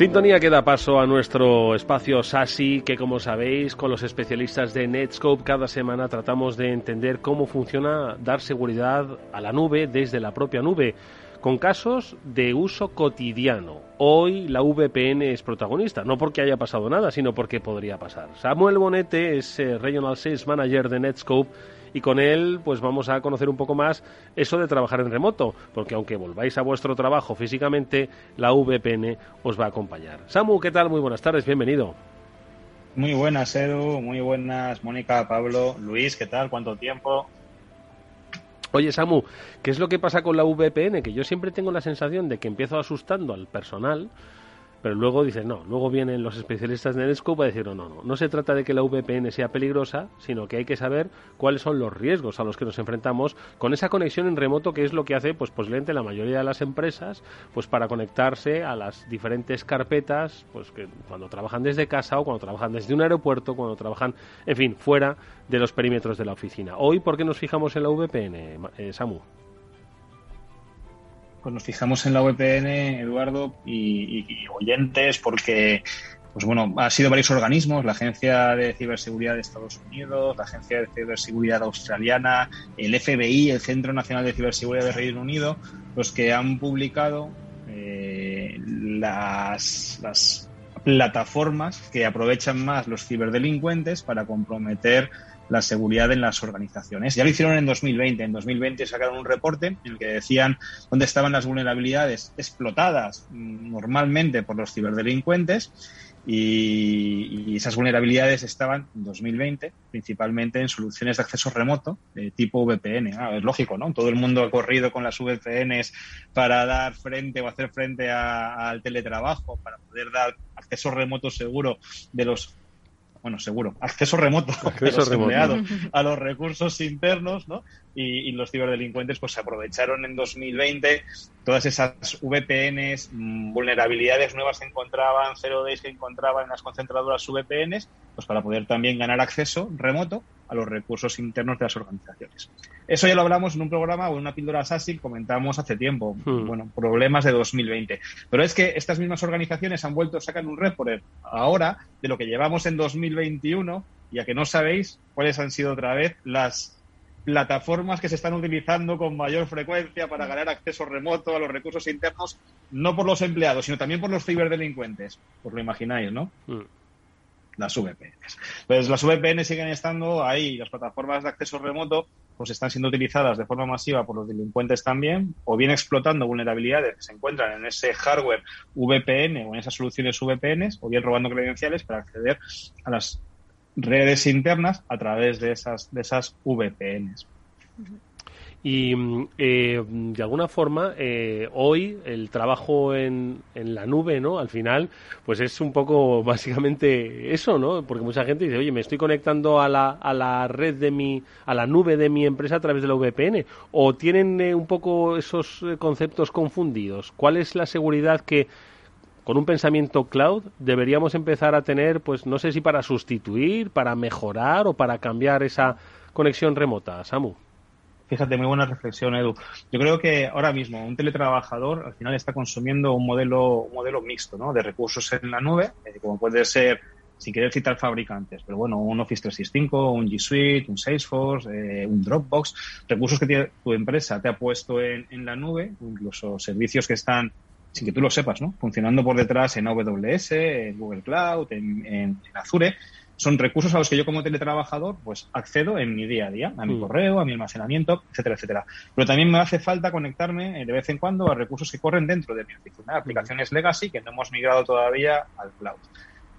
Sintonía que da paso a nuestro espacio SASI, que como sabéis, con los especialistas de Netscope cada semana tratamos de entender cómo funciona dar seguridad a la nube desde la propia nube, con casos de uso cotidiano. Hoy la VPN es protagonista, no porque haya pasado nada, sino porque podría pasar. Samuel Bonete es eh, Regional Sales Manager de Netscope y con él pues vamos a conocer un poco más eso de trabajar en remoto, porque aunque volváis a vuestro trabajo físicamente, la VPN os va a acompañar. Samu, ¿qué tal? Muy buenas tardes, bienvenido. Muy buenas, Edu, muy buenas, Mónica, Pablo, Luis, ¿qué tal? ¿Cuánto tiempo? Oye, Samu, ¿qué es lo que pasa con la VPN? Que yo siempre tengo la sensación de que empiezo asustando al personal pero luego dicen, no, luego vienen los especialistas de Netscope a decir, no, no, no, no se trata de que la VPN sea peligrosa, sino que hay que saber cuáles son los riesgos a los que nos enfrentamos con esa conexión en remoto que es lo que hace, pues posiblemente la mayoría de las empresas, pues para conectarse a las diferentes carpetas, pues que cuando trabajan desde casa o cuando trabajan desde un aeropuerto, cuando trabajan, en fin, fuera de los perímetros de la oficina. Hoy, ¿por qué nos fijamos en la VPN, eh, Samu? Pues nos fijamos en la VPN, Eduardo, y, oyentes, porque pues bueno, ha sido varios organismos, la Agencia de Ciberseguridad de Estados Unidos, la Agencia de Ciberseguridad Australiana, el FBI, el Centro Nacional de Ciberseguridad de Reino Unido, los que han publicado eh, las, las plataformas que aprovechan más los ciberdelincuentes para comprometer la seguridad en las organizaciones. Ya lo hicieron en 2020. En 2020 sacaron un reporte en el que decían dónde estaban las vulnerabilidades explotadas mm, normalmente por los ciberdelincuentes y, esas vulnerabilidades estaban en 2020 principalmente en soluciones de acceso remoto de tipo VPN. Ah, es lógico, ¿no? Todo el mundo ha corrido con las VPNs para dar frente o hacer frente al teletrabajo, para poder dar acceso remoto seguro de los bueno, seguro, acceso remoto, acceso remoto. a los recursos internos, ¿no? Y, los ciberdelincuentes pues se aprovecharon en 2020 todas esas VPNs, mm, vulnerabilidades nuevas que encontraban, zero days que encontraban en las concentradoras VPNs, pues para poder también ganar acceso remoto a los recursos internos de las organizaciones. Eso ya lo hablamos en un programa o en una píldora SASI comentamos hace tiempo. Hmm. Bueno, problemas de 2020. Pero es que estas mismas organizaciones han vuelto a sacar un report ahora de lo que llevamos en 2021 y a que no sabéis cuáles han sido otra vez las plataformas que se están utilizando con mayor frecuencia para ganar acceso remoto a los recursos internos, no por los empleados, sino también por los ciberdelincuentes. Os lo imagináis, ¿no? Hmm. Las VPNs. Pues las VPN siguen estando ahí, las plataformas de acceso remoto pues están siendo utilizadas de forma masiva por los delincuentes también, o bien explotando vulnerabilidades que se encuentran en ese hardware VPN o en esas soluciones VPNs, o bien robando credenciales para acceder a las redes internas a través de esas, de esas VPNs. Y mm, eh, de alguna forma, eh, hoy el trabajo en, en, la nube, ¿no? Al final, pues es un poco básicamente eso, ¿no? Porque mucha gente dice, oye, me estoy conectando a la, a la red de mi, a la nube de mi empresa a través de la VPN. O tienen eh, un poco esos conceptos confundidos. ¿Cuál es la seguridad que con un pensamiento cloud deberíamos empezar a tener, pues no sé si para sustituir, para mejorar o para cambiar esa conexión remota, Samu. Fíjate, muy buena reflexión, Edu. Yo creo que ahora mismo un teletrabajador al final está consumiendo un modelo, modelo mixto ¿no? de recursos en la nube, eh, como puede ser, sin querer citar fabricantes, pero bueno, un Office 365, un G Suite, un Salesforce, eh, un Dropbox, recursos que tu empresa te ha puesto en, en la nube, incluso servicios que están sin que tú lo sepas, ¿no? Funcionando por detrás en AWS, en Google Cloud, en, Azure. Son recursos a los que yo como teletrabajador pues accedo en mi día a día, a mi mm. correo, a mi almacenamiento, etcétera, etcétera. Pero también me hace falta conectarme eh, de vez en cuando a recursos que corren dentro de mi oficina, aplicaciones legacy que no hemos migrado todavía al cloud.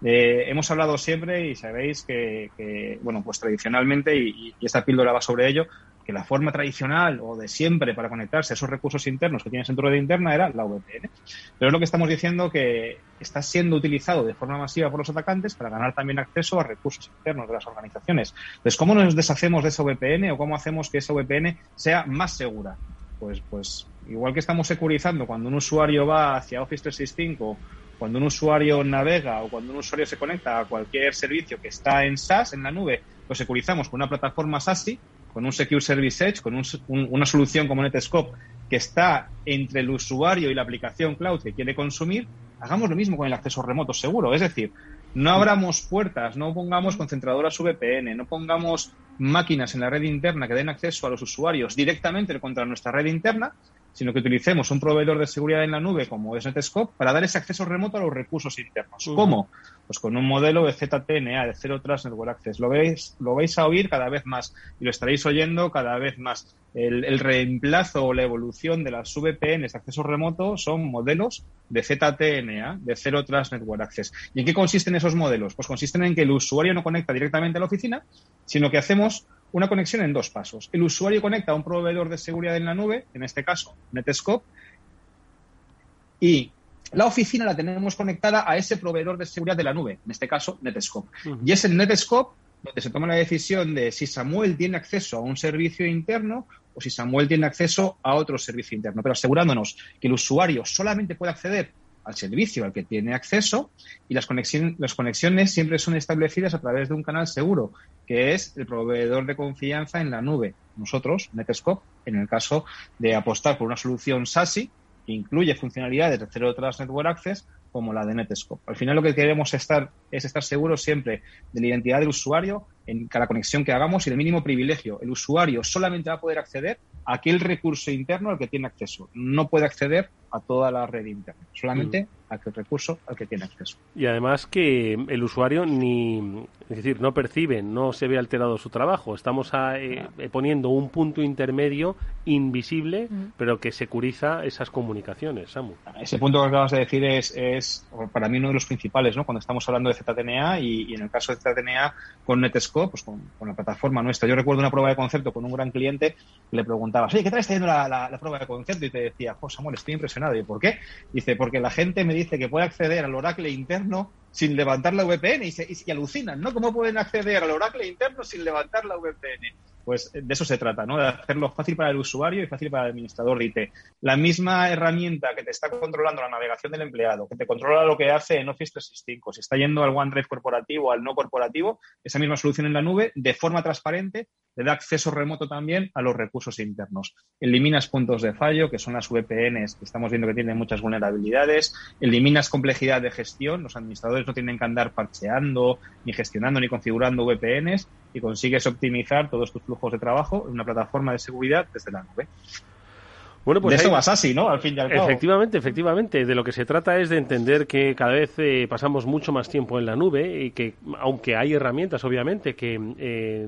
hemos hablado siempre y sabéis que, bueno, pues tradicionalmente, y, esta píldora va sobre ello, que la forma tradicional o de siempre para conectarse a esos recursos internos que tienes en tu red interna era la VPN. Pero es lo que estamos diciendo que está siendo utilizado de forma masiva por los atacantes para ganar también acceso a recursos internos de las organizaciones. Entonces, ¿cómo nos deshacemos de esa VPN o cómo hacemos que esa VPN sea más segura? Pues, pues igual que estamos securizando cuando un usuario va hacia Office 365 cuando un usuario navega o cuando un usuario se conecta a cualquier servicio que está en SaaS, en la nube, lo securizamos con una plataforma SASI, con un Secure Service Edge, con una solución como Netscope que está entre el usuario y la aplicación cloud que quiere consumir, hagamos lo mismo con el acceso remoto seguro. Es decir, no abramos puertas, no pongamos concentradoras VPN, no pongamos máquinas en la red interna que den acceso a los usuarios directamente contra nuestra red interna, sino que utilicemos un proveedor de seguridad en la nube como es Netscope para dar ese acceso remoto a los recursos internos. ¿Cómo? Pues con un modelo de ZTNA, de Zero Trust Network Access. Lo veis, lo vais a oír cada vez más y lo estaréis oyendo cada vez más. El, reemplazo o la evolución de las VPNs de acceso remoto son modelos de ZTNA, de Zero Trust Network Access. ¿Y en qué consisten esos modelos? Pues consisten en que el usuario no conecta directamente a la oficina, sino que hacemos una conexión en dos pasos. El usuario conecta a un proveedor de seguridad en la nube, en este caso Netscope, y la oficina la tenemos conectada a ese proveedor de seguridad de la nube, en este caso Netscope. Y es en Netscope donde se toma la decisión de si Samuel tiene acceso a un servicio interno o si Samuel tiene acceso a otro servicio interno, pero asegurándonos que el usuario solamente puede acceder al servicio al que tiene acceso y las, conexiones, las conexiones siempre son establecidas a través de un canal seguro, que es el proveedor de confianza en la nube. Nosotros, Netscope, en el caso de apostar por una solución SASI, que incluye funcionalidades de Zero Trust Network Access, como la de Netscope. Al final lo que queremos estar, es estar seguros siempre de la identidad del usuario en cada conexión que hagamos y del mínimo privilegio. El usuario solamente va a poder acceder a aquel recurso interno al que tiene acceso. No puede acceder a toda la red interna, solamente mm. a aquel recurso al que tiene acceso. Y además que el usuario ni, es decir, no percibe, no se ve alterado su trabajo. Estamos eh, poniendo un punto intermedio invisible, mm. pero que securiza esas comunicaciones, Samu. Ese punto que acabas de decir es, es para mí uno de los principales, ¿no? Cuando estamos hablando de ZTNA y, en el caso de ZTNA con Netscope, pues con, la plataforma nuestra. Yo recuerdo una prueba de concepto con un gran cliente le preguntaba, oye, ¿qué tal está yendo la, prueba de concepto? Y te decía, José Samuel, estoy impresionado ¿Y por qué? Dice, porque la gente me dice que puede acceder al Oracle interno sin levantar la VPN y, se, y alucinan, ¿no? ¿Cómo pueden acceder al Oracle interno sin levantar la VPN? Pues de eso se trata, ¿no? De hacerlo fácil para el usuario y fácil para el administrador de IT. La misma herramienta que te está controlando la navegación del empleado, que te controla lo que hace en Office 365, si está yendo al OneDrive corporativo, al no corporativo, esa misma solución en la nube, de forma transparente, le da acceso remoto también a los recursos internos. Eliminas puntos de fallo, que son las VPNs, que estamos viendo que tienen muchas vulnerabilidades. Eliminas complejidad de gestión. Los administradores no tienen que andar parcheando, ni gestionando, ni configurando VPNs y consigues optimizar todos tus flujos de trabajo en una plataforma de seguridad desde la nube. Bueno, pues de eso vas así, ¿no? Al fin y al cabo. Efectivamente, efectivamente. De lo que se trata es de entender que cada vez eh, pasamos mucho más tiempo en la nube y que, aunque hay herramientas, obviamente, que eh,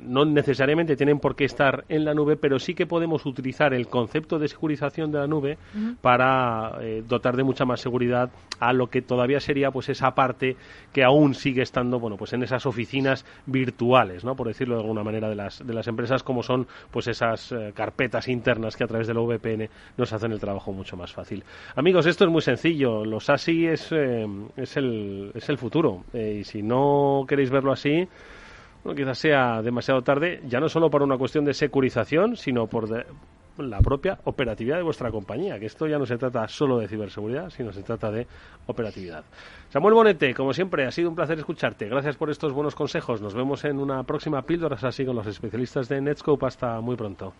no necesariamente tienen por qué estar en la nube, pero sí que podemos utilizar el concepto de securización de la nube para eh, dotar de mucha más seguridad a lo que todavía sería pues esa parte que aún sigue estando, bueno, pues en esas oficinas virtuales, ¿no? Por decirlo de alguna manera de las de las empresas como son pues esas carpetas internas que a través de la VPN nos hacen el trabajo mucho más fácil. Amigos, esto es muy sencillo. Los ASI es, eh, es, el, es el futuro. Eh, y si no queréis verlo así, quizás sea demasiado tarde, ya no solo por una cuestión de securización, sino por la propia operatividad de vuestra compañía, que esto ya no se trata solo de ciberseguridad, sino se trata de operatividad. Samuel Bonete, como siempre, ha sido un placer escucharte. Gracias por estos buenos consejos. Nos vemos en una próxima píldora así con los especialistas de Netscope. Hasta muy pronto.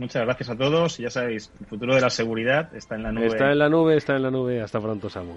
Muchas gracias a todos. Ya sabéis, el futuro de la seguridad está en la nube. Está en la nube, está en la nube. Hasta pronto, Samu.